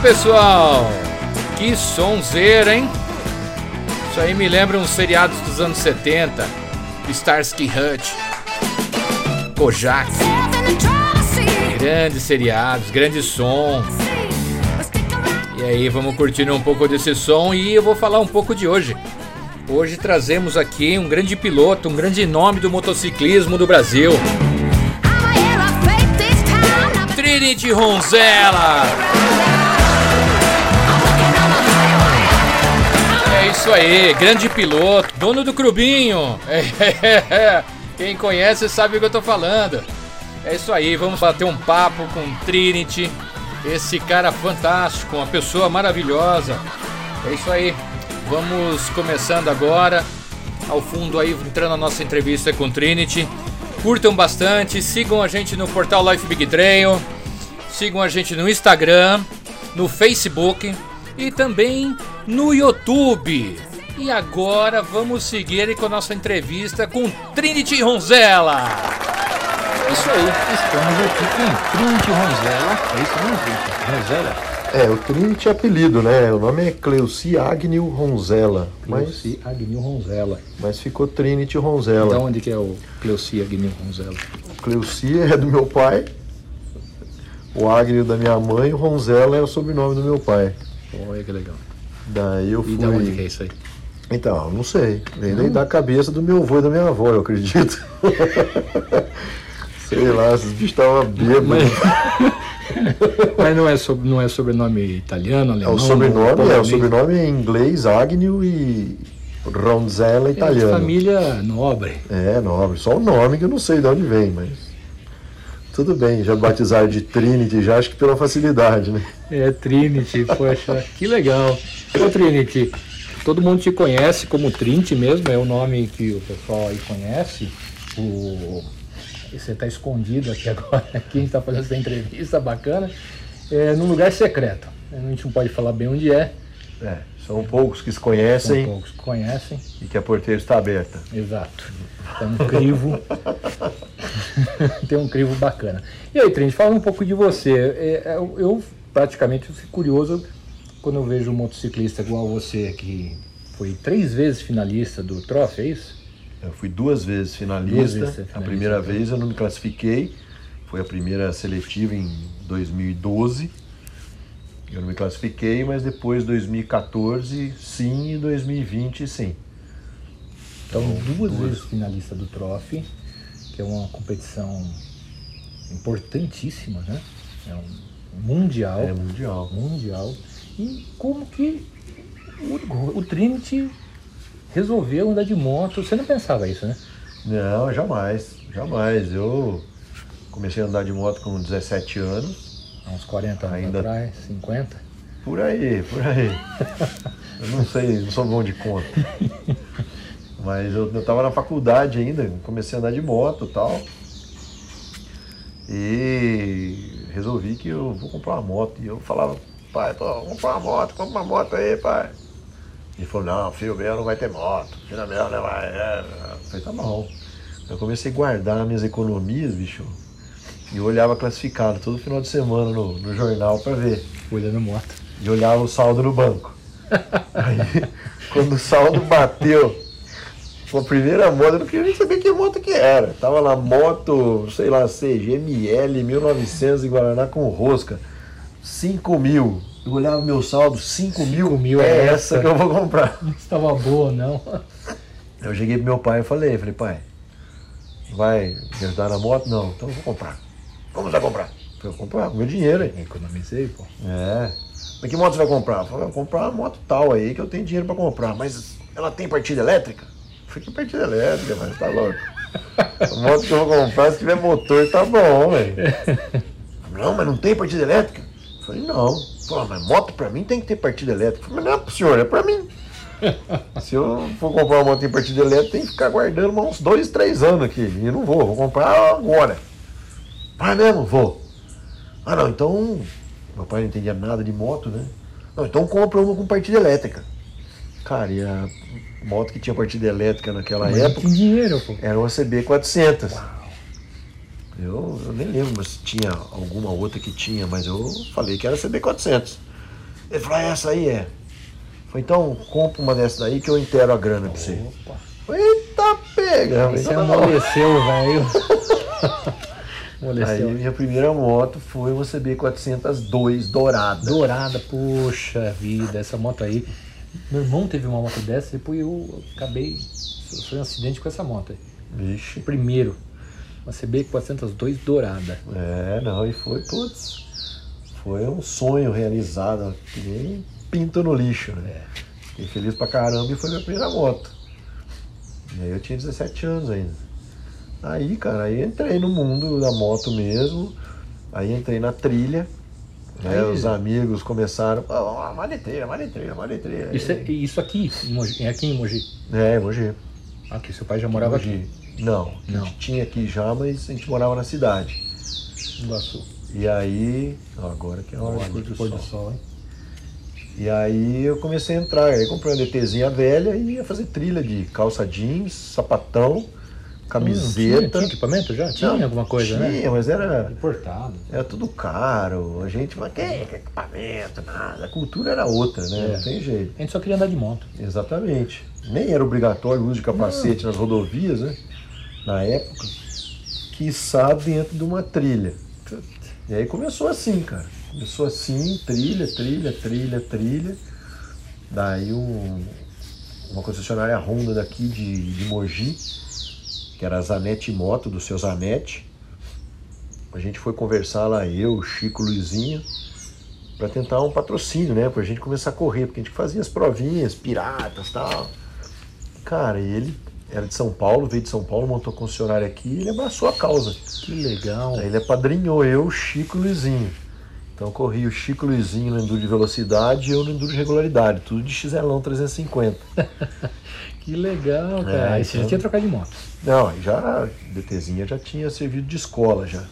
pessoal! Que sonzeira, hein? Isso aí me lembra uns seriados dos anos 70. Starsky Hutch. Kojak. Grandes seriados, grande som. E aí, vamos curtindo um pouco desse som e eu vou falar um pouco de hoje. Hoje trazemos aqui um grande piloto, um grande nome do motociclismo do Brasil. Trinity Ronzella. Isso aí, grande piloto, dono do Crubinho. Quem conhece sabe o que eu tô falando. É isso aí, vamos bater um papo com Trinity, esse cara fantástico, uma pessoa maravilhosa. É isso aí, vamos começando agora. Ao fundo aí, entrando na nossa entrevista com Trinity. Curtam bastante, sigam a gente no portal Life Big Trail, sigam a gente no Instagram, no Facebook e também no YouTube. E agora vamos seguir com a nossa entrevista com Trinity Ronzella. Isso aí, estamos aqui com Trinity Ronzella. É isso mesmo, Trinity? Ronzella? É, o Trinity é apelido, né? O nome é Cleuci Agnew Ronzella. Cleuci Agnew Ronzella. Mas ficou Trinity Ronzella. Então onde que é o Cleuci Agnew Ronzella? Cleuci é do meu pai, o Agnew da minha mãe, o Ronzella é o sobrenome do meu pai. Olha que legal. Daí eu fui... E de onde que é isso aí? Então, não sei. Vem daí da cabeça do meu avô e da minha avó, eu acredito. sei lá, esses bichos estavam bêbados. Mas... Mas não é, sobre, não é sobrenome italiano, alemão? É o sobrenome, é o sobrenome em inglês, Agnew e Ronzella é italiano. É família nobre. É, nobre. Só o nome que eu não sei de onde vem, mas tudo bem, já batizaram de Trinity, já acho que pela facilidade, né? É, Trinity, poxa, que legal. Ô Trinity, todo mundo te conhece como Trinity mesmo, é o nome que o pessoal aí conhece. O você está escondido aqui agora, aqui a gente está fazendo essa entrevista bacana, é, num lugar secreto. A gente não pode falar bem onde é. É, são poucos que se conhecem. São poucos que conhecem. E que a porteira está aberta. Exato. Tem um crivo. tem um crivo bacana. E aí, Trent, fala um pouco de você. É, é, eu, eu praticamente fico curioso quando eu vejo um motociclista igual você, que foi três vezes finalista do Trophy, é isso? Eu fui duas vezes finalista. Duas vezes finalista a primeira então. vez eu não me classifiquei. Foi a primeira seletiva em 2012. Eu não me classifiquei, mas depois 2014 sim e 2020 sim. Então, então duas, duas vezes finalista do Trophy, que é uma competição importantíssima, né? É um mundial. É mundial. Mundial. E como que o, o Trinity resolveu andar de moto. Você não pensava isso, né? Não, jamais, jamais. Eu comecei a andar de moto com 17 anos. Há uns 40 anos ainda... atrás, 50? Por aí, por aí. eu não sei, não sou bom de conta. Mas eu, eu tava na faculdade ainda, comecei a andar de moto e tal. E resolvi que eu vou comprar uma moto. E eu falava, pai, tô, vou comprar uma moto, compra uma moto aí, pai. Ele falou, não, filho meu não vai ter moto, filho meu não vai. É. Eu falei, tá bom. Eu comecei a guardar minhas economias, bicho. E eu olhava classificado todo final de semana no, no jornal para ver. Olhando moto. E olhava o saldo no banco. Aí, quando o saldo bateu, a primeira moto, eu não queria nem saber que moto que era. Tava lá, moto, sei lá, CGML 1900 em Guaraná com rosca. 5 mil. Eu olhava meu saldo, 5 mil, mil é, é essa que eu vou comprar. Não estava boa, não. Eu cheguei pro meu pai e falei, falei, pai, vai me ajudar na moto? Não, então eu vou comprar. Como você vai comprar? Eu vou comprar com meu dinheiro aí. Economizei, pô. É. Mas que moto você vai comprar? Eu falei, vou comprar uma moto tal aí que eu tenho dinheiro para comprar. Mas ela tem partida elétrica? Eu falei, que partida elétrica, mas tá louco. A moto que eu vou comprar, se tiver motor, tá bom, velho. Não, mas não tem partida elétrica? Falei, não. Pô, mas moto pra mim tem que ter partida elétrica. Falei, mas não é pro senhor, é pra mim. Se eu for comprar uma moto em partida elétrica, tem que ficar guardando uns dois, três anos aqui. E não vou, vou comprar agora. Vai mesmo? Vou. Ah não, então. Meu pai não entendia nada de moto, né? Não, então compra uma com partida elétrica. Cara, e a moto que tinha partida elétrica naquela Mas época. Que dinheiro, pô. Era uma CB400. Uau. Eu, eu, nem lembro se tinha alguma outra que tinha, mas eu falei que era CB400. Ele falou, ah, essa aí é. Falei, então compra uma dessa daí que eu inteiro a grana pra você. Opa. Falei, Eita, pega! Aí você Então tá bom. amoleceu, velho. Aí minha primeira moto foi uma CB402 dourada. Dourada, puxa vida, essa moto aí. Meu irmão teve uma moto dessa, depois eu acabei. Foi um acidente com essa moto aí. Vixe. O primeiro. Uma CB402 dourada. É, não, e foi, putz, foi um sonho realizado, que nem pinto no lixo, né? Fiquei feliz pra caramba e foi minha primeira moto. E aí eu tinha 17 anos ainda. Aí, cara, aí entrei no mundo da moto mesmo, aí entrei na trilha, né? Aí- Os amigos começaram, oh, maletreira, maletreira, maletreira. Isso, é- isso aqui, em Mogi, é aqui em Mogi. É, Mogi. Aqui, seu pai já morava aqui, Não, a Não. gente tinha aqui já, mas a gente morava na cidade. Iguaçu. E aí, agora que é a hora do pôr do sol. hein? E aí eu comecei a entrar, aí comprei uma DTzinha velha e ia fazer trilha de calça jeans, sapatão, Hum, camiseta. tinha, tinha equipamento já? Tinha Não, alguma coisa, tinha, né? mas era, Importado. era tudo caro. A gente, mas que, equipamento, nada. A cultura era outra, né? É. Não tem jeito. A gente só queria andar de moto. Exatamente. Nem era obrigatório o uso de capacete nas rodovias, né? Na época. Quiçá dentro de uma trilha. E aí começou assim, cara. Começou assim, trilha, trilha, trilha, trilha. Daí um- uma concessionária Honda daqui de, de Mogi, que era a Zanetti Moto, do seu Zanetti. A gente foi conversar lá, eu, Chico, Luizinho, para tentar um patrocínio, né? Pra gente começar a correr, porque a gente fazia as provinhas, piratas tal. Cara, ele era de São Paulo, veio de São Paulo, montou concessionária aqui e ele abraçou a causa. Que legal. Aí ele apadrinhou eu, Chico e Luizinho. Então eu corri o Chico e Luizinho no Enduro de Velocidade e eu no Enduro de Regularidade, tudo de XLão 350. Que legal, cara. É, Aí você já então- tinha trocado de moto. Não, já a DTzinha já tinha servido de escola já.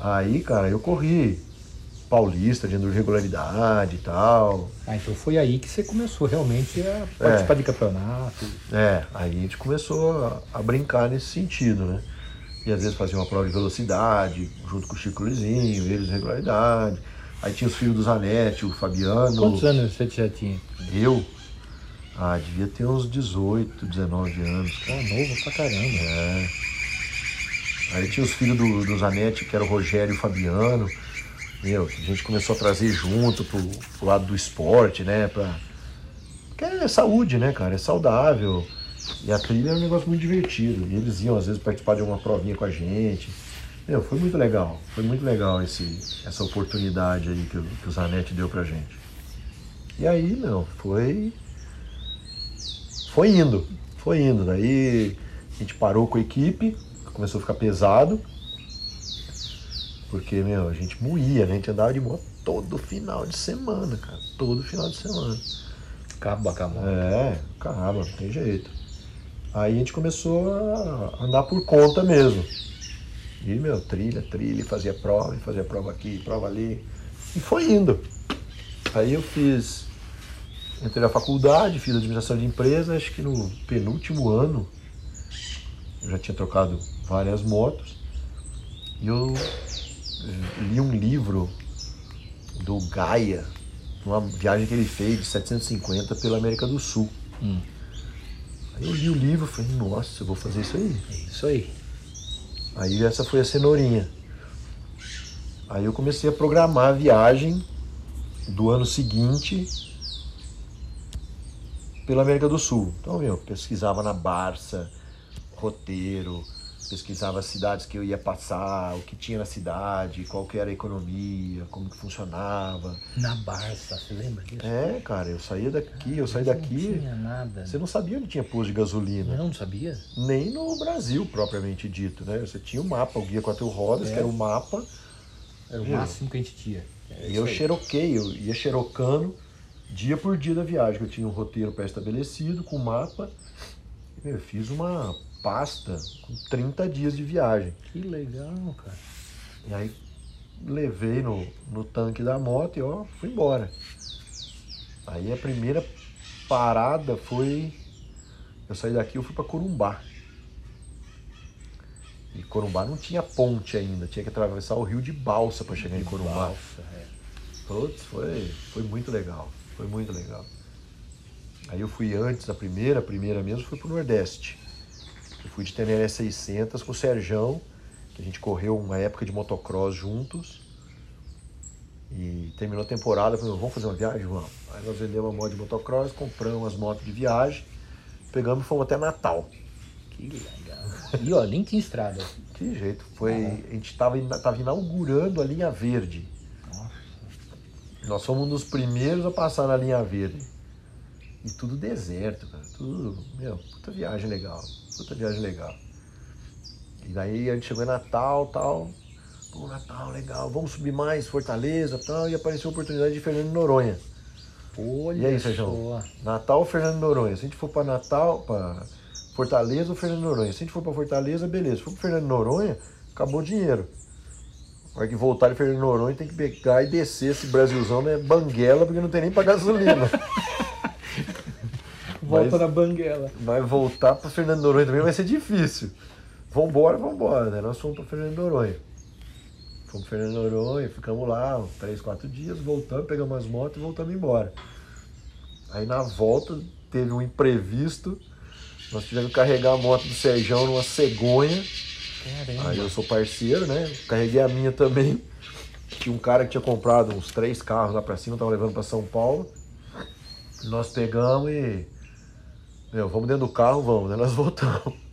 Aí, cara, eu corri paulista de Enduro de Regularidade e tal. Ah, então foi aí que você começou realmente a participar de campeonato. É, aí a gente começou a, a brincar nesse sentido, né? E às vezes fazia uma prova de velocidade, junto com o Chico Luizinho, eles de regularidade. Aí tinha os filhos do Zanetti, o Fabiano. Quantos anos você já tinha? Eu? Ah, devia ter uns 18, 19 anos. Pô, novo pra caramba. Aí tinha os filhos do, do Zanetti, que era o Rogério e o Fabiano. Meu, a gente começou a trazer junto pro, pro lado do esporte, né? Pra... Porque é saúde, né, cara? É saudável. E a trilha é um negócio muito divertido. E eles iam, às vezes, participar de alguma provinha com a gente. Meu, foi muito legal. Foi muito legal esse, essa oportunidade aí que, que o Zanetti deu pra gente. E aí, meu, foi. Foi indo. Foi indo. Daí a gente parou com a equipe, começou a ficar pesado. Porque, meu, a gente moía, né? A gente andava de moto todo final de semana, cara. Todo final de semana. Acaba com a moto. É, caramba, não tem jeito. Aí a gente começou a andar por conta mesmo. E, meu, trilha, trilha, fazia prova, fazia prova aqui, prova ali. E foi indo. Aí eu fiz. Entrei na faculdade, fiz administração de empresa, acho que no penúltimo ano eu já tinha trocado várias motos. E eu li um livro do Gaia, uma viagem que ele fez de 750 pela América do Sul. Hum. Aí eu li o livro e falei, nossa, eu vou fazer isso aí. É isso aí. Aí essa foi a cenourinha. Aí eu comecei a programar a viagem do ano seguinte pela América do Sul. Então, meu, pesquisava na Barça, roteiro, pesquisava as cidades que eu ia passar, o que tinha na cidade, qual que era a economia, como que funcionava. Na Barça, você lembra disso? É, cara, eu saía daqui, eu saí Não daqui, tinha nada. você não sabia onde tinha posto de gasolina. Não, não sabia? Nem no Brasil, propriamente dito, né? Você tinha o mapa, o guia quatro rodas, É. que era o mapa, Era o Viu? máximo que a gente tinha. É e eu aí. xeroquei, eu ia xerocando dia por dia da viagem, que eu tinha um roteiro pré-estabelecido, com mapa. E, meu, eu fiz uma pasta com 30 dias de viagem. Que legal, cara. E aí levei no, no tanque da moto e ó, fui embora. Aí a primeira parada foi. Eu saí daqui eu fui para Corumbá. E Corumbá não tinha ponte ainda, tinha que atravessar o rio de balsa para chegar em Corumbá. Balsa, é. Putz, foi, foi muito legal. Foi muito legal. Aí eu fui antes da primeira, a primeira mesmo, fui pro Nordeste. Eu fui de Teneré 600 com o Serjão, que a gente correu uma época de motocross juntos. E terminou a temporada, falei, vamos fazer uma viagem? Vamos. Aí nós vendemos a moto de motocross, compramos as motos de viagem, pegamos e fomos até Natal. Que legal. E ó, nem tinha estrada. Que jeito. Foi, a gente estava tava inaugurando a linha verde. Nós fomos um dos primeiros a passar na linha verde. E tudo deserto, cara. Tudo, meu, puta viagem legal. Puta viagem legal. E daí a gente chegou em Natal tal. Pô, Natal, legal. Vamos subir mais, Fortaleza tal. E apareceu a oportunidade de Fernando Noronha. Olha E aí. Sérgio? Natal ou Fernando Noronha? Se a gente for pra Natal, pra Fortaleza ou Fernando Noronha? Se a gente for pra Fortaleza, beleza. Se for pra Fernando Noronha, acabou o dinheiro. Na hora que voltar de Fernando Noronha, tem que pegar e descer esse Brasilzão, né? Banguela, porque não tem nem pra gasolina. Volta Mas- na banguela. Mas voltar pra Fernando Noronha também vai ser difícil. Vambora, vambora, né? Nós fomos pra Fernando Noronha. Fomos pra Fernando Noronha, ficamos lá uns 3, 4 dias, voltamos, pegamos as motos e voltamos embora. Aí na volta teve um imprevisto. Nós tivemos que carregar a moto do Serjão numa cegonha. Caramba. Aí eu sou parceiro, né? Carreguei a minha também. Tinha um cara que tinha comprado uns três carros lá pra cima, tava levando pra São Paulo. Nós pegamos e. Meu, vamos dentro do carro, vamos, né? Nós voltamos.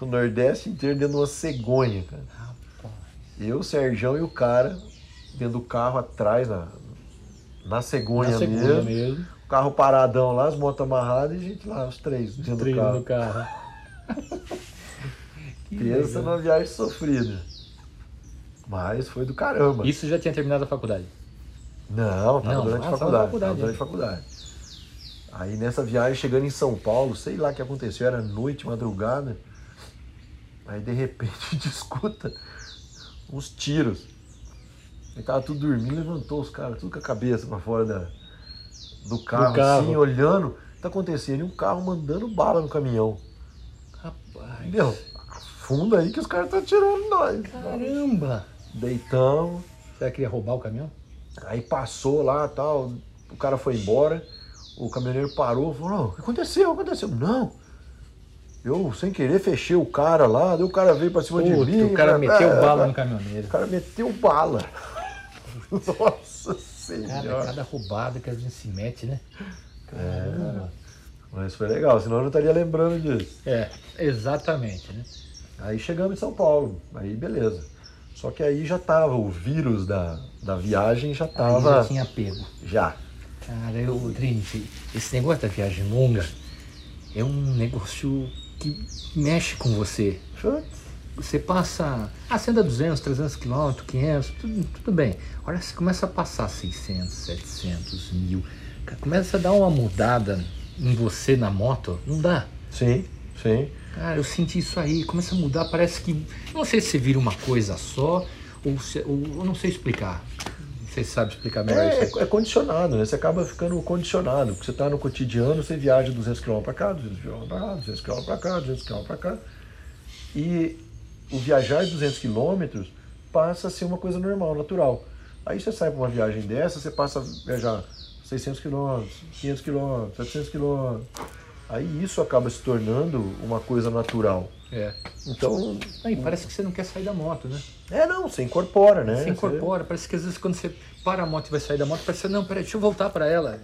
O Nordeste inteiro dentro de uma cegonha, cara. Rapaz. Eu, o Serjão e o cara dentro do carro atrás, na, na cegonha, Na segunda mesmo. mesmo. O carro paradão lá, as motos amarradas e a gente lá, os três, dentro do Treino carro. no carro. Pensa numa viagem sofrida. Mas foi do caramba. Isso já tinha terminado a faculdade. Não, tava Não, durante ah, a faculdade. Tava durante a faculdade. Aí nessa viagem, chegando em São Paulo, sei lá o que aconteceu, era noite, madrugada. Aí de repente a gente escuta uns tiros. Aí tava tudo dormindo, levantou os caras, tudo com a cabeça pra fora da, do carro, carro. assim, olhando. O que tá acontecendo? E um carro mandando bala no caminhão. Rapaz. Meu, afunda aí que os caras estão atirando em nós. Caramba. Deitamos. Será que ia roubar o caminhão? Aí passou lá tal, o cara foi embora, o caminhoneiro parou, falou, "Não, o que aconteceu? O que aconteceu? Não. Eu, sem querer, fechei o cara lá, daí o cara veio pra cima de Puta, mim. o cara meteu é, bala é, no caminhoneiro. O cara meteu bala. Nossa Cara, senhora. cada roubada que a gente se mete, né? Caramba. Mas foi legal, senão eu não estaria lembrando disso. É, exatamente, né? Aí chegamos em São Paulo, aí beleza. Só que aí já tava, o vírus da, da viagem já Aí tava. já tinha pego. Já. Cara, eu, Trinity, esse negócio da viagem longa é um negócio que mexe com você. Você passa. Ah, você anda 200, 300 quilômetros, 500, tudo, tudo bem. Olha, você começa a passar 600, 700, mil. Começa a dar uma mudada em você na moto. Não dá. Sim, sim. Cara, eu senti isso aí. Começa a mudar. Parece que. Não sei se vira uma coisa só, ou, se, ou eu não sei explicar. Se sabe explicar melhor É, isso aí. é condicionado, né? Você acaba ficando condicionado, porque você tá no cotidiano, você viaja 200 km para cá, 200 km para cá, 200 km para cá, 200 km para cá. E o viajar de 200 km passa a ser uma coisa normal, natural. Aí você sai para uma viagem dessa, você passa a viajar 600 km, 500 km, 700 km. Aí isso acaba se tornando uma coisa natural. É. Então, Aí parece que você não quer sair da moto, né? É não, você incorpora, né? Você incorpora, parece que às vezes quando você para a moto e vai sair da moto, parece que não, peraí, deixa eu voltar para ela.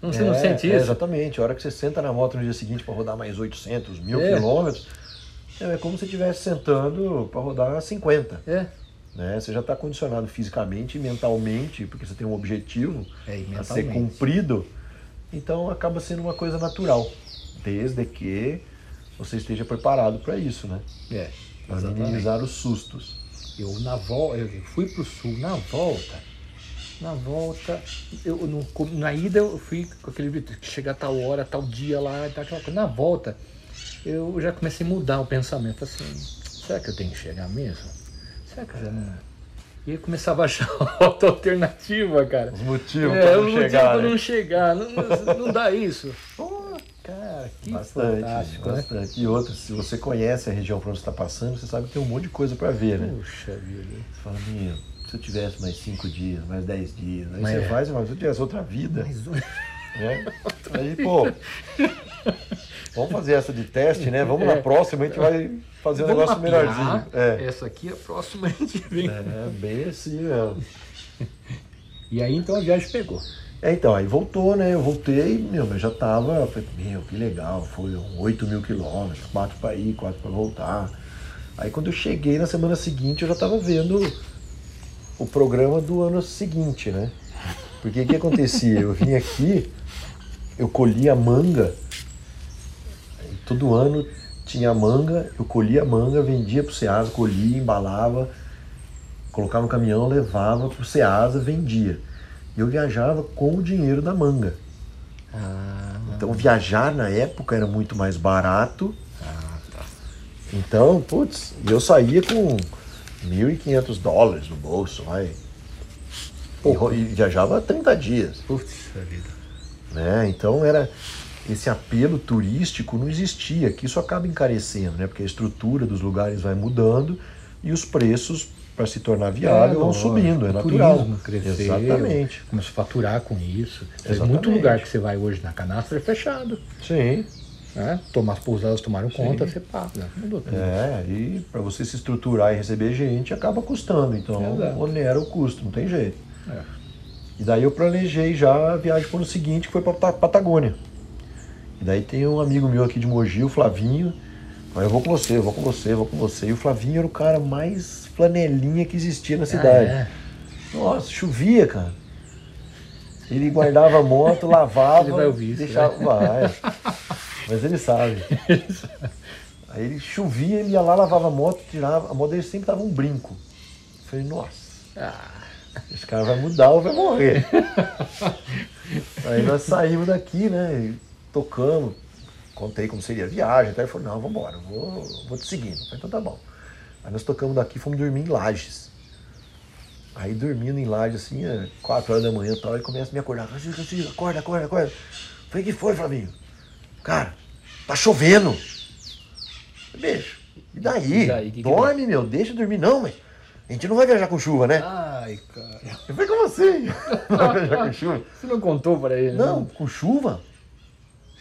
Não, você não É, sente é, isso? exatamente. A hora que você senta na moto no dia seguinte para rodar mais 800, mil É. quilômetros, é como se estivesse sentando para rodar 50. É. Né? Você já está condicionado fisicamente e mentalmente, porque você tem um objetivo É, a ser cumprido. Então acaba sendo uma coisa natural, desde que você esteja preparado para isso, né? É, Para minimizar os sustos. Eu na volta, eu fui pro sul, na volta, na volta, eu no, na ida eu fui com aquele grito, chegar tal hora, tal dia lá, tal, aquela coisa. Na volta, eu já comecei a mudar o pensamento, assim, será que eu tenho que chegar mesmo? Será que eu já não... E aí começava a achar outra alternativa, cara. Os motivos É, para o não motivo chegar. pra né? não chegar, não, não- não dá isso. Cara, que Bastante, fantástico, né? bastante. E outra, se você conhece a região por onde você está passando, você sabe que tem um monte de coisa para ver, né? Puxa vida. Você fala, meu, se eu tivesse mais cinco dias, mais dez dias. Aí Mas você é. faz fala, se eu tivesse outra vida. Mais um. né? Aí, pô, vamos fazer essa de teste, né? Vamos na É. próxima, a gente vai fazer um Vamos negócio melhorzinho. É. Essa aqui é a próxima a gente vem. é, bem assim mesmo. E aí então a viagem pegou. É, então, aí voltou, né? Eu voltei, meu, eu já tava, falei, meu, que legal, foram 8 mil quilômetros, quatro para ir, quatro para voltar. Aí quando eu cheguei na semana seguinte, eu já tava vendo o programa do ano seguinte, né? Porque o que acontecia? Eu vim aqui, eu colhia manga, todo ano tinha manga, eu colhia manga, vendia pro Ceasa, colhia, embalava, colocava no caminhão, levava pro Ceasa, vendia. Eu viajava com o dinheiro da manga. Ah, Então viajar na época era muito mais barato. Então, putz, eu saía com 1.500 dólares no bolso, vai. E, e viajava 30 dias, putz vida. né? Então era esse apelo turístico não existia, que isso acaba encarecendo, né? Porque a estrutura dos lugares vai mudando e os preços para se tornar viável vão lógico, subindo, é natural. turismo cresceu, Exatamente. Começou a faturar com isso. Tem Exatamente. muito lugar que você vai hoje na canastra é fechado. Sim. Né? Tomar as pousadas tomaram conta, você paga. Mudou tudo. É, e para você se estruturar e receber gente acaba custando, então Exato. onera o custo, não tem jeito. É. E daí eu planejei já a viagem para o ano seguinte, que foi para Patagônia. E daí tem um amigo meu aqui de Mogi, o Flavinho. Aí eu vou com você, eu vou com você, eu vou com você. E o Flavinho era o cara mais flanelinha que existia na cidade. Ah, é? Nossa, chovia, cara. Ele guardava a moto, lavava. Ele vai ouvir isso, deixava... né? Vai. Mas ele sabe. Aí ele chovia, ele ia lá, lavava a moto, tirava. A moto dele sempre tava um brinco. Eu falei, nossa, Ah, esse cara vai mudar ou vai morrer. Aí nós saímos daqui, né? tocamos, contei como seria a viagem. Até ele falou, não, vambora, eu vou, vou te seguindo. Eu falei, então tá bom. Aí nós tocamos daqui fomos dormir em Lages. Aí dormindo em Lages, assim, é 4 horas da manhã e tal, ele começa a me acordar. Acorda, acorda, acorda. Falei, o que foi, Flavinho? Cara, tá chovendo. Bicho, e daí? E daí, que que Dorme, meu, deixa eu dormir. Não, mas a gente não vai viajar com chuva, né? Ai, cara. Eu falei, como assim? Não vai viajar com chuva? Você não contou pra ele? né? Não, com chuva?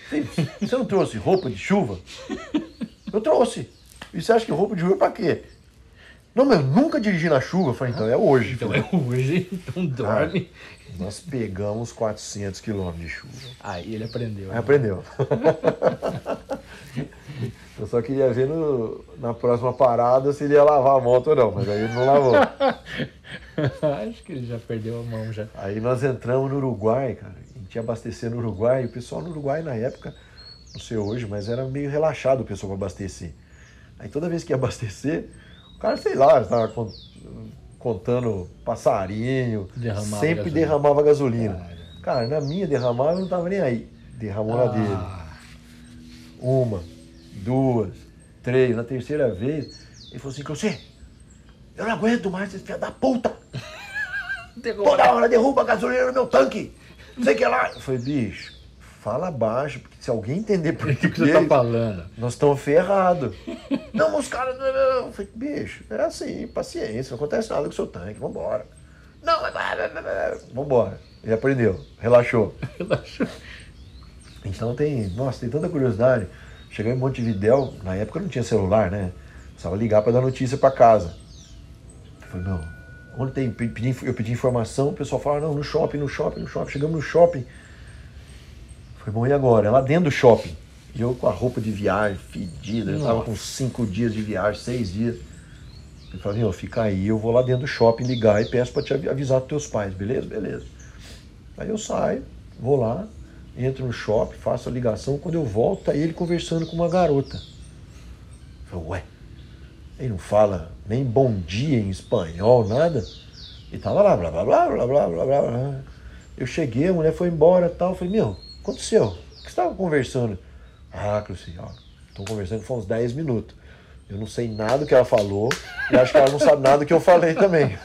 Você você não trouxe roupa de chuva? Eu trouxe. E você acha que roupa de chuva é pra quê? Não, mas eu nunca dirigi na chuva. Eu falei, então é hoje. Então filho. é hoje, então dorme. Nós pegamos 400 quilômetros de chuva. Aí ele aprendeu. Aí aprendeu. Eu só queria ver no- na próxima parada se ele ia lavar a moto ou não, mas aí ele não lavou. Acho que ele já perdeu a mão já. Aí nós entramos no Uruguai, cara. A gente ia abastecer no Uruguai. E o pessoal no Uruguai, na época, não sei hoje, mas era meio relaxado o pessoal para abastecer. Aí toda vez que ia abastecer, cara, sei lá, estava con- contando passarinho, Derramava sempre gasolina. derramava gasolina. Cara. Cara, na minha derramava, eu não tava nem aí. Derramou na dele. Ah, Uma, duas, três. Na terceira vez, ele falou assim, você, eu não aguento mais esse filho da puta. Toda hora derruba a gasolina no meu tanque. Não sei o que lá. Eu falei, bicho, fala baixo, porque se alguém entender por que você tá falando? nós estamos ferrados. não, os caras. não, não. Falei, bicho, é assim, paciência, não acontece nada com o seu tanque, vambora. Não, mas. Vambora. Ele aprendeu, relaxou. Relaxou. Então tem, nossa, tem tanta curiosidade. Cheguei em Montevidéu, na época não tinha celular, né? Precisava ligar para dar notícia para casa. Eu falei, não, onde tem? Eu pedi informação, o pessoal fala, não, no shopping, no shopping, no shopping. Chegamos no shopping. Foi bom, e agora? Lá dentro do shopping. E eu com a roupa de viagem fedida, Nossa. eu tava com cinco dias de viagem, seis dias. Ele falou assim, fica aí, eu vou lá dentro do shopping ligar e peço para te avisar dos teus pais, beleza? Beleza. Aí eu saio, vou lá, entro no shopping, faço a ligação, quando eu volto, tá ele conversando com uma garota. Eu falei, ué, ele não fala nem bom dia em espanhol, nada. E tava lá, blá, blá, blá, blá, blá, blá, blá. Eu cheguei, a mulher foi embora tal. Eu falei, meu, aconteceu? O que você estava conversando? Ah, Cruci, ó, tô conversando foi uns 10 minutos. Eu não sei nada do que ela falou e acho que ela não sabe nada do que eu falei também.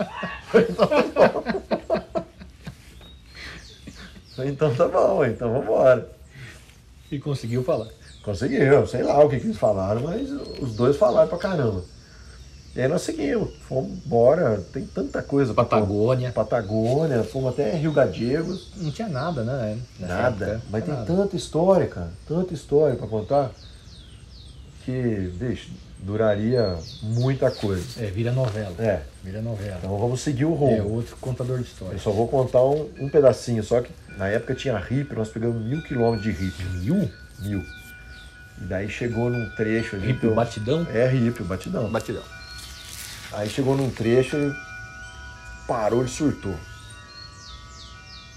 Falei, então tá bom, então vambora. E conseguiu falar. Conseguiu, sei lá o que, que eles falaram, mas os dois falaram pra caramba. E aí nós seguimos, fomos embora, tem tanta coisa. Patagônia. Patagônia, fomos até Rio Gallegos. Não tinha nada, né? Nada. época, Mas tem tinha tanta história, cara. Tanta história pra contar. Que, bicho, duraria muita coisa. É, vira novela. É. Vira novela. Então vamos seguir o É rumo. outro contador de Eu história. só vou contar um, um pedacinho, só que na época tinha RIP, nós pegamos mil quilômetros de RIP. Mil? Mil. E daí chegou num trecho ali. que Ripe eu- batidão? É RIP, o batidão. Batidão. Aí chegou num trecho, ele parou, ele surtou.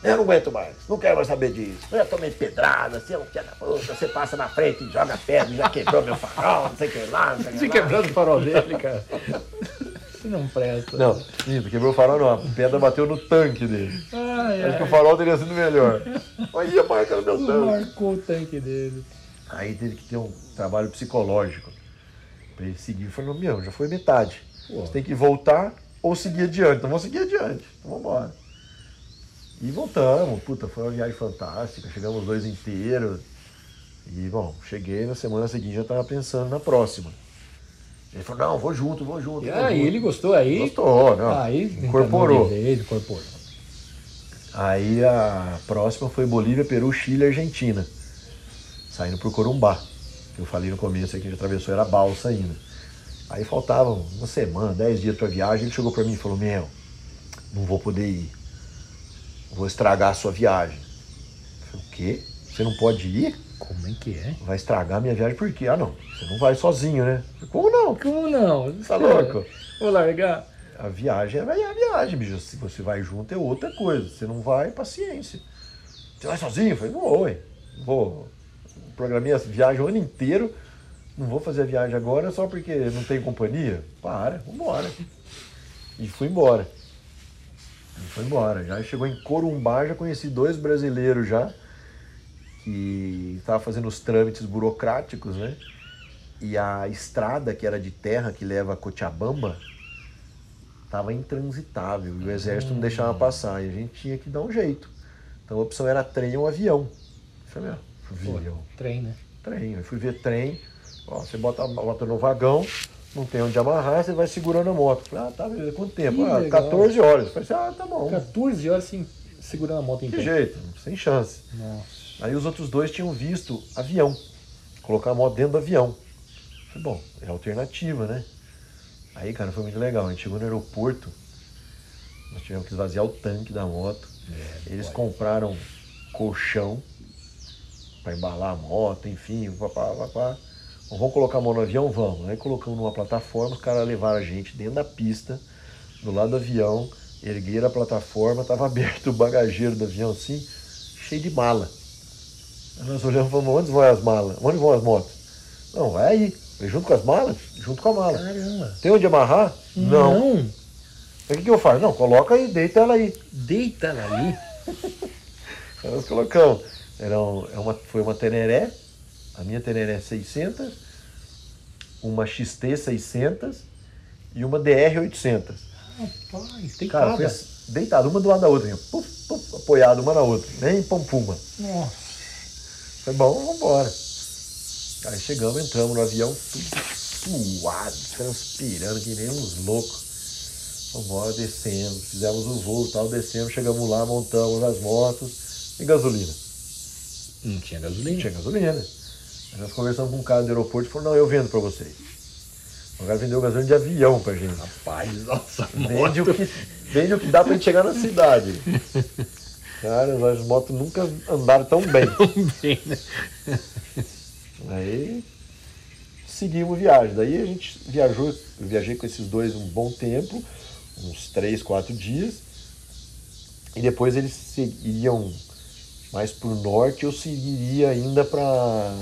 Eu não aguento mais, não quero mais saber disso. Eu tomei pedrada, você é um filho da puta, você passa na frente e joga pedra, já quebrou meu farol, não sei o que lá, não sei o que Se lá. quebrando o farol dele, cara. Não presta. Não, minto, quebrou o farol não, a pedra bateu no tanque dele. Ai, Acho que o ai. farol teria sido melhor. Olha a marca no meu tanque. Marcou o tanque dele. Aí teve que ter um trabalho psicológico pra ele seguir. Falei, meu, já foi metade. Você tem que voltar ou seguir adiante. Então vamos seguir adiante. Então vamos embora. E voltamos. Puta, foi uma viagem fantástica. Chegamos os dois inteiros. E, bom, cheguei na semana seguinte já tava pensando na próxima. Ele falou, não, vou junto, vou junto. E aí, junto. ele gostou aí? Gostou, não. Aí incorporou. de vez, incorporou. Aí a próxima foi Bolívia, Peru, Chile e Argentina. Saindo por Corumbá. Eu falei no começo aqui, a gente atravessou, era balsa ainda. Aí faltavam uma semana, dez dias pra viagem. Ele chegou pra mim e falou: Meu, não vou poder ir. Vou estragar a sua viagem. Eu falei: O quê? Você não pode ir? Como é que é? Vai estragar a minha viagem por quê? Ah, não. Você não vai sozinho, né? Falei, Como não? Como não? Tá louco? Vou largar. A viagem é a viagem, bicho. Se você vai junto é outra coisa. Você não vai, paciência. Você vai sozinho? Eu falei, não vou, ué. Vou. Programei a viagem o ano inteiro. Não vou fazer a viagem agora só porque não tem companhia? Para, vambora. E fui embora. E fui embora. Já chegou em Corumbá, já conheci dois brasileiros já, que estavam fazendo os trâmites burocráticos, né? E a estrada que era de terra que leva a Cochabamba estava intransitável e o exército não deixava passar e a gente tinha que dar um jeito. Então a opção era trem ou avião. Falei, meu, avião, Trem, né? trem. Eu fui ver trem, ó, você bota, bota no vagão, não tem onde amarrar, você vai segurando a moto. Falei, ah, tá, beleza, quanto tempo? Que Ah, legal. 14 horas. Falei, ah, tá bom. 14 horas assim, segurando a moto em Que pé. jeito, sem chance. Nossa. Aí os outros dois tinham visto avião, colocar a moto dentro do avião. Falei, bom, é alternativa, né? Aí, cara, foi muito legal. A gente chegou no aeroporto, nós tivemos que esvaziar o tanque da moto. Eles compraram colchão para embalar a moto, enfim, papá, papá. Vamos colocar a mão no avião? Vamos. Aí colocamos numa plataforma, os caras levaram a gente dentro da pista, do lado do avião, ergueram a plataforma, tava aberto o bagageiro do avião assim, cheio de mala. Aí nós olhamos e falamos, onde vão as malas? Onde vão as motos? Não, vai aí. Falei, junto com as malas? Junto com a mala. Caramba. Tem onde amarrar? Não. Não. Aí o que, que eu faço? Não, coloca aí, deita ela aí. Deita ela. Aí nós colocamos. Era um- é uma, foi uma Teneré, a minha Teneré 600, uma XT 600 e uma DR 800. Rapaz, tem Cara, foi deitado uma do lado da outra, assim, puf, puf, apoiado uma na outra, nem pum-puma. Nossa. Foi bom, vamos embora. Aí chegamos, entramos no avião, tudo suado, transpirando, que nem uns loucos. Vamos embora, descemos, fizemos o voo e tal, descemos, chegamos lá, montamos as motos e gasolina. Não tinha gasolina. Não tinha gasolina. Nós conversamos com um cara do aeroporto e falou, não, eu vendo pra vocês. O cara vendeu gasolina de avião pra gente. Rapaz, nossa, Vende o, moto. que, vende o que dá pra gente chegar na cidade. Cara, as motos nunca andaram tão bem. Bem, né? Aí seguimos viagem. Daí a gente viajou, eu viajei com esses dois um bom tempo, uns três, quatro dias. E depois eles seguiriam mais para o norte, eu seguiria ainda para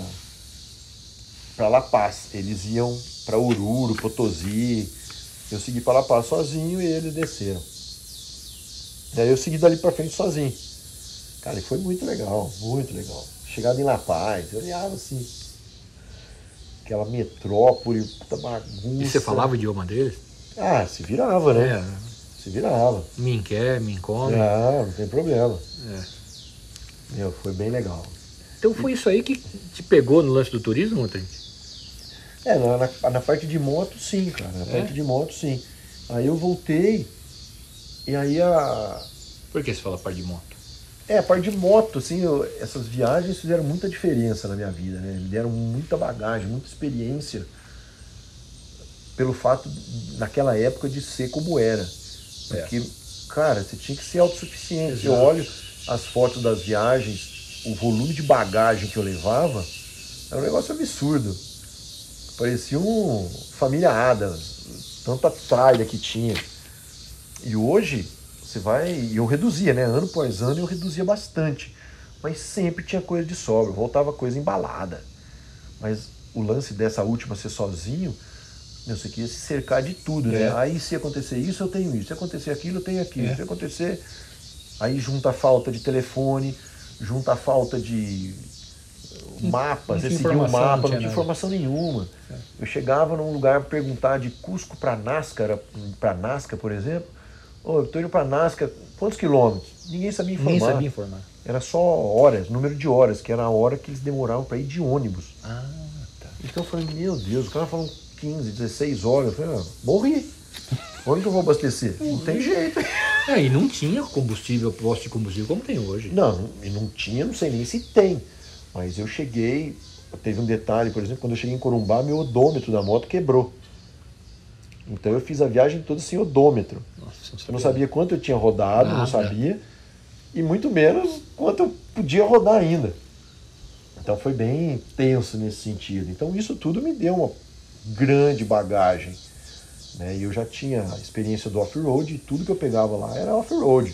para La Paz. Eles iam para Ururu, Potosí. Eu segui para La Paz sozinho e eles desceram. Daí eu segui dali para frente sozinho. Cara, e foi muito legal, muito legal. Chegado em La Paz, eu olhava assim, aquela metrópole, puta bagunça. E você falava o idioma deles? Ah, se virava, né? É. Se virava. Me quer, me come. Ah, não tem problema. É. Meu, foi bem legal. Então foi isso aí que te pegou no lance do turismo, Trent? É, na, na, na parte de moto, sim, cara. Na É? parte de moto, sim. Aí eu voltei, e aí a. Por que você fala par de moto? É, a parte de moto, assim, eu- essas viagens fizeram muita diferença na minha vida, né? Me deram muita bagagem, muita experiência pelo fato, naquela época, de ser como era. Porque, cara, você tinha que ser autossuficiente. Eu Exato. olho as fotos das viagens, o volume de bagagem que eu levava, era um negócio absurdo. Parecia um família Adams, tanta tralha que tinha. E hoje, você vai. E eu reduzia, né? Ano após ano eu reduzia bastante. Mas sempre tinha coisa de sobra, voltava coisa embalada. Mas o lance dessa última ser sozinho, meu, você queria se cercar de tudo, né? É. Aí se acontecer isso, eu tenho isso. Se acontecer aquilo, eu tenho aquilo. É. Se acontecer. Aí junta a falta de telefone, junta a falta de mapa, não você seguia não mapa, não tinha informação nenhuma. Eu chegava num lugar perguntar de Cusco para Nazca, para Nazca, por exemplo. Ô, eu tô indo para Nazca, quantos quilômetros? Ninguém sabia informar. Nem sabia informar. Era só horas, número de horas, que era a hora que eles demoravam para ir de ônibus. Ah, tá. Então eu falei, meu Deus, o cara falou 15, 16 horas. Eu falei, ah, morri. Onde que eu vou abastecer? Não tem jeito. É, e não tinha combustível, posto de combustível como tem hoje. Não, e não tinha, não sei nem se tem. Mas eu cheguei, teve um detalhe, por exemplo, quando eu cheguei em Corumbá, meu odômetro da moto quebrou. Então eu fiz a viagem toda sem odômetro. Nossa, Eu não sabia quanto eu tinha rodado, não Nada. sabia. E muito menos quanto eu podia rodar ainda. Então foi bem tenso nesse sentido. Então isso tudo me deu uma grande bagagem. Né? E eu já tinha a experiência do off-road e tudo que eu pegava lá era off-road.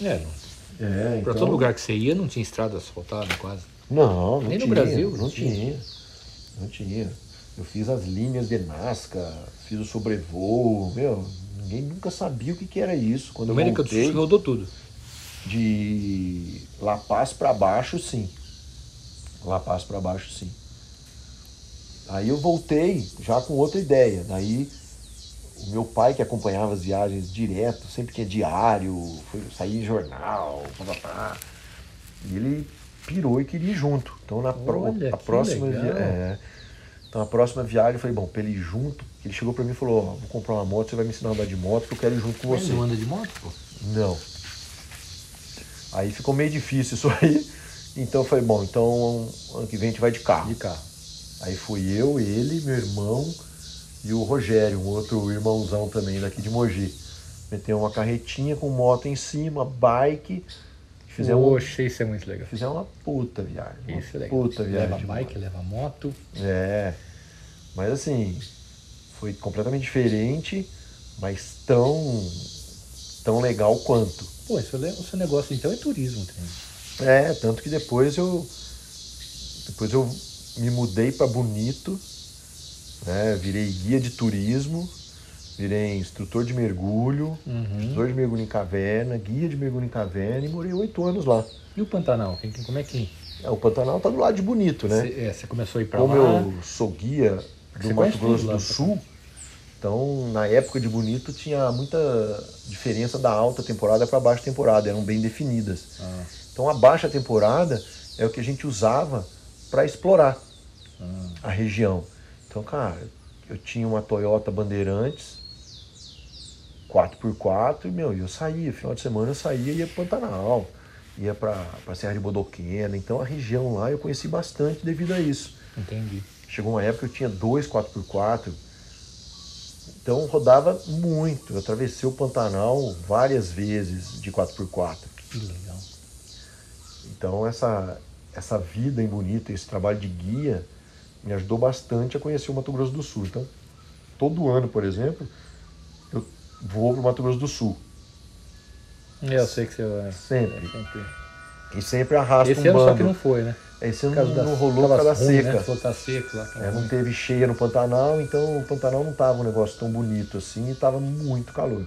É, não. É, pra todo lugar que você ia não tinha estrada asfaltada quase. Não, não Nem no tinha. Brasil Não tinha. tinha. Não tinha. Eu fiz as linhas de Nazca, fiz o sobrevoo, meu, ninguém nunca sabia o que, que era isso. Quando América do Sul rodou tudo. de La Paz para baixo, sim. La Paz para baixo, sim. Aí eu voltei já com outra ideia. Daí o meu pai que acompanhava as viagens direto, sempre que é diário, foi sair em jornal, pá, pá, pá, e ele pirou e queria ir junto. Então na pro- a próxima legal. via- é, então a próxima viagem eu falei, bom, pra ele ir junto, ele chegou pra mim e falou, ó, vou comprar uma moto, você vai me ensinar a andar de moto, que eu quero ir junto com você. não anda de moto, pô. Não. Aí ficou meio difícil isso aí. Então eu falei, bom, então ano que vem a gente vai de carro. De carro. Aí fui eu, ele, meu irmão e o Rogério, um outro irmãozão também daqui de Mogi. Meteu uma carretinha com moto em cima, bike. Fizemos, Poxa, isso é muito legal. fizemos uma puta viagem. Uma Isso é legal. puta viagem. leva bike, moto. leva moto. É. Mas assim, foi completamente diferente, mas tão, tão legal quanto. Pô, esse, o seu negócio então é turismo também. É, tanto que depois eu depois eu me mudei para Bonito, né? Virei guia de turismo, virei instrutor de mergulho, Uhum. instrutor de mergulho em caverna, guia de mergulho em caverna e morei oito anos lá. E o Pantanal? Como é que. É, o Pantanal tá do lado de Bonito, né? Você é, você começou a ir Como lá? eu sou guia do Mato Grosso do tá? Sul, então na época de Bonito tinha muita diferença da alta temporada para baixa temporada, eram bem definidas. Ah, Então a baixa temporada é o que a gente usava para explorar ah. a região. Então, cara, eu tinha uma Toyota Bandeirantes 4x4 e, meu, eu saía, final de semana eu saía e ia pro Pantanal, ia para pra Serra de Bodoquena. Então a região lá eu conheci bastante devido a isso. Entendi. Chegou uma época que eu tinha dois 4x4, então rodava muito. Eu atravessei o Pantanal várias vezes de 4x4. Que legal. Então essa, essa vida em Bonito, esse trabalho de guia, me ajudou bastante a conhecer o Mato Grosso do Sul. Então, todo ano, por exemplo, eu vou para o Mato Grosso do Sul. É, eu sei que você vai. Sempre. É, sempre. E sempre arrasto Esse um ano bando. só que não foi, né? Esse Por ano não, rolou por causa da seca. Né? Tá seco lá. tá É, não teve cheia no Pantanal, então o Pantanal não tava um negócio tão bonito assim e tava muito calor.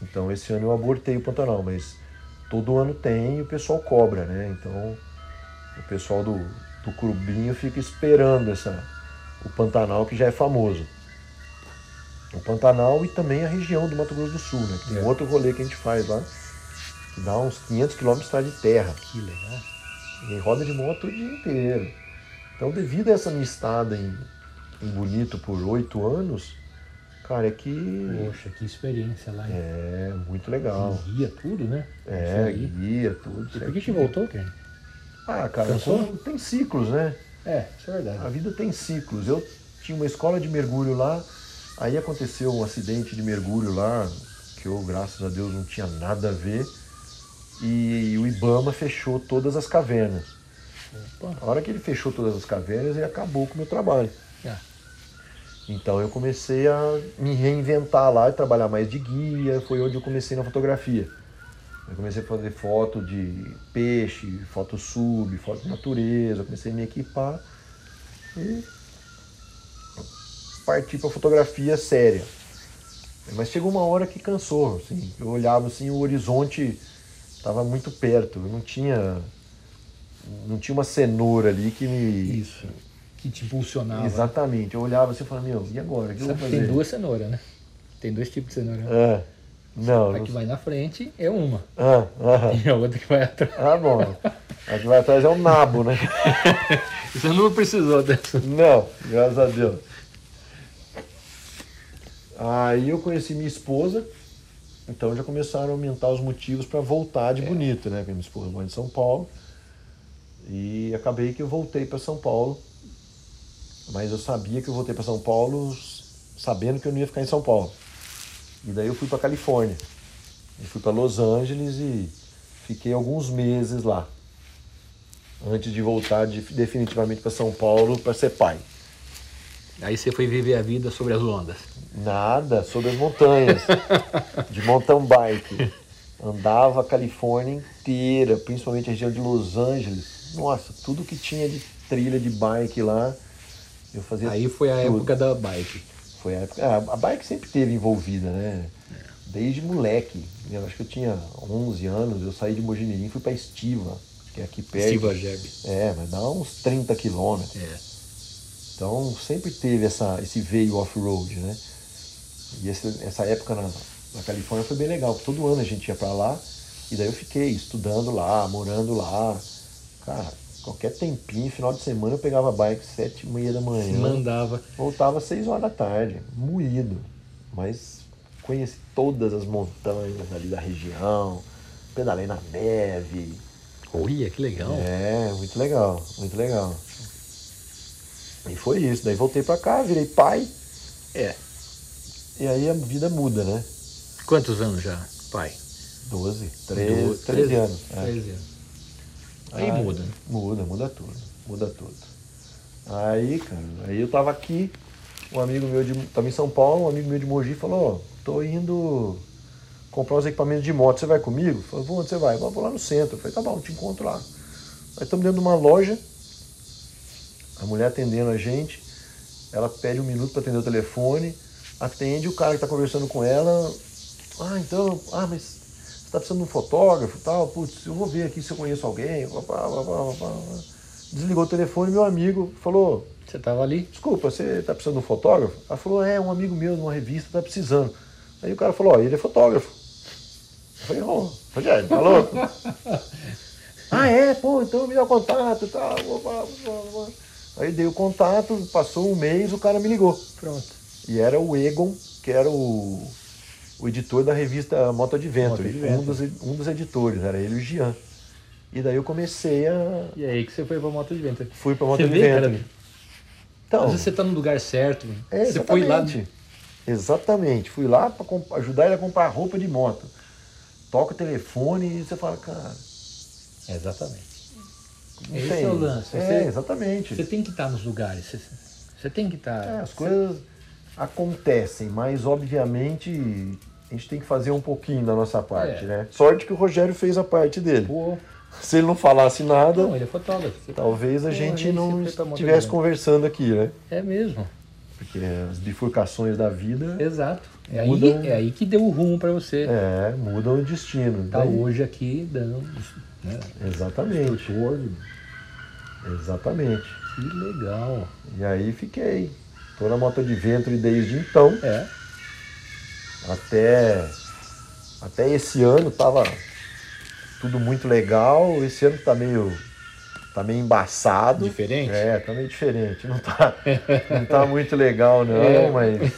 Então esse ano eu abortei o Pantanal, mas todo ano tem e o pessoal cobra, né? Então o pessoal do, do Clubinho fica esperando essa, o Pantanal que já é famoso. O Pantanal e também a região do Mato Grosso do Sul, né? Que tem É. outro rolê que a gente faz lá, que dá uns 500 quilômetros de terra. Que legal. E roda de moto o dia inteiro. Então, devido a essa minha estada em, em Bonito por oito anos, cara, é que Poxa, que experiência lá. hein? é muito legal. Guia tudo, né? É, guia, tudo. E por que que voltou, Ken? Ah, cara, como tem ciclos, né? É, isso é A verdade. vida tem ciclos. Eu tinha uma escola de mergulho lá, aí aconteceu um acidente de mergulho lá, que eu, graças a Deus, não tinha nada a ver, e o Ibama fechou todas as cavernas. Opa. A hora que ele fechou todas as cavernas, ele acabou com o meu trabalho. Ah, Então eu comecei a me reinventar lá e trabalhar mais de guia, foi onde eu comecei na fotografia. Eu comecei a fazer foto de peixe, foto sub, foto de natureza, comecei a me equipar e parti para fotografia séria. Mas chegou uma hora que cansou, assim, eu olhava assim, o horizonte estava muito perto, eu não tinha não tinha uma cenoura ali que me isso. Que te impulsionava. Exatamente. Eu olhava assim e falava, meu, e agora? O que eu vou Sabe fazer? tem duas cenouras, né? Tem dois tipos de cenoura. É. Não. A que vai na frente é uma. Ah, ah, E a outra que vai atrás. ah, bom. A que vai atrás é o nabo, né? Você não precisou dessa. Não, graças a Deus. Aí eu conheci minha esposa, então já começaram a aumentar os motivos para voltar de bonito, né? Porque minha esposa mora em São Paulo. E acabei que eu voltei para São Paulo. Mas eu sabia que eu voltei para São Paulo sabendo que eu não ia ficar em São Paulo. E daí eu fui para Califórnia. Eu fui para Los Angeles e fiquei alguns meses lá. Antes de voltar de- definitivamente para São Paulo para ser pai. Aí você foi viver a vida sobre as ondas. Nada, sobre as montanhas, de mountain bike. Andava a Califórnia inteira, principalmente a região de Los Angeles. Nossa, tudo que tinha de trilha de bike lá, eu fazia Aí foi a tudo. época da bike. Foi a época. ah, a bike sempre teve envolvida, né? Desde moleque. Eu acho que eu tinha 11 anos, eu saí de Mojimirim e fui para Estiva, que é aqui perto. Silva Jeb. É, mas dá uns 30 quilômetros. É. Então sempre teve essa, esse veio off-road, né? E esse- essa época na, na Califórnia foi bem legal. porque Todo ano a gente ia para lá e daí eu fiquei estudando lá, morando lá. Cara, qualquer tempinho, final de semana eu pegava a bike sete e meia da Se manhã. mandava. Voltava às 6 horas da tarde, moído. Mas conheci todas as montanhas ali da região, pedalei na neve. Olha, que legal. É, muito legal, muito legal. E foi isso. Daí voltei pra cá, virei pai, É. e aí a vida muda, né? Quantos anos já, pai? 12, 13, Do- 13 anos. é. 13 anos. Aí Ah, muda. Muda, muda tudo. Muda tudo. Aí, cara, aí eu tava aqui, um amigo meu de. Tava em São Paulo, um amigo meu de Mogi falou, ó, tô indo comprar uns equipamentos de moto, você vai comigo? Eu Falei, vou, onde você vai? Eu vou lá no centro. Eu falei, tá bom, te encontro lá. Aí estamos dentro de uma loja, a mulher atendendo a gente, ela pede um minuto para atender o telefone, atende, o cara que tá conversando com ela, ah, então, ah, mas tá precisando de um fotógrafo tal, putz, eu vou ver aqui se eu conheço alguém, pá, desligou o telefone, meu amigo falou, Você tava ali? desculpa, você tá precisando de um fotógrafo? Ela falou, é, um amigo meu de uma revista tá precisando. Aí o cara falou, ó, ele é fotógrafo. Eu falei, ô, Rogério, tá louco? ah, é? Pô, então me dá o contato e tal. Aí dei o contato, passou um mês, o cara me ligou. Pronto. E era o Egon, que era o, o editor da revista Moto Adventure, Moto Adventure. Um, dos, um dos editores, era ele e o Jean. E daí eu comecei a. E aí que você foi pra moto vento. Fui pra Moto Você vê, Adventure. cara? Então, Às vezes você tá no lugar certo. É, você foi lá. exatamente. Fui lá para ajudar ele a comprar roupa de moto. Toca o telefone e você fala, cara. É, exatamente. Esse tem. é o lance. É, Você- exatamente. Você tem que estar nos lugares. Você, você tem que estar. É, as coisas acontecem, mas obviamente a gente tem que fazer um pouquinho da nossa parte, É. né? Sorte que o Rogério fez a parte dele. Pô, Se ele não falasse nada, não, ele é fotógrafo. Talvez a Pô, gente aí não moto estivesse conversando aqui, né? É mesmo. Porque as bifurcações da vida Exato. É aí, Mudam- é aí que deu o rumo pra você. é, mudam o destino. Tá Daí- hoje aqui dando. Né, Exatamente, exatamente. Que legal. E aí fiquei. Tô na moto de ventre desde então. É. Até, até esse ano tava tudo muito legal. Esse ano tá meio tá meio embaçado. Diferente? É, tá meio diferente. Não tá, não tá muito legal, não, é. mas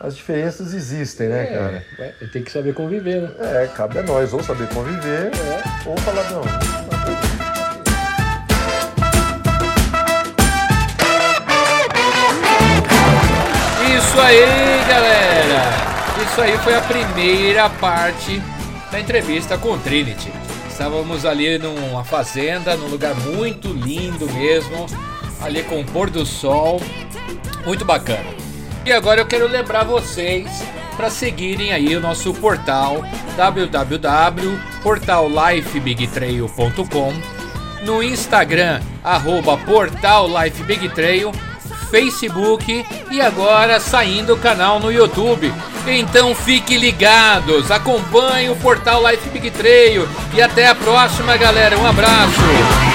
as diferenças existem, né, é, cara? Tem que saber conviver, né? É, cabe a nós, ou saber conviver, é. ou falar, não. Isso aí, galera! Isso aí foi a primeira parte da entrevista com o Trinity. Estávamos ali numa fazenda, num lugar muito lindo mesmo, ali com o pôr do sol, muito bacana. E agora eu quero lembrar vocês para seguirem aí o nosso portal www.portallifebigtrail.com no Instagram arroba portallifebigtrail Facebook e agora saindo o canal no YouTube. Então fique ligados, acompanhe o portal Life Big Trail e até a próxima, galera. Um abraço.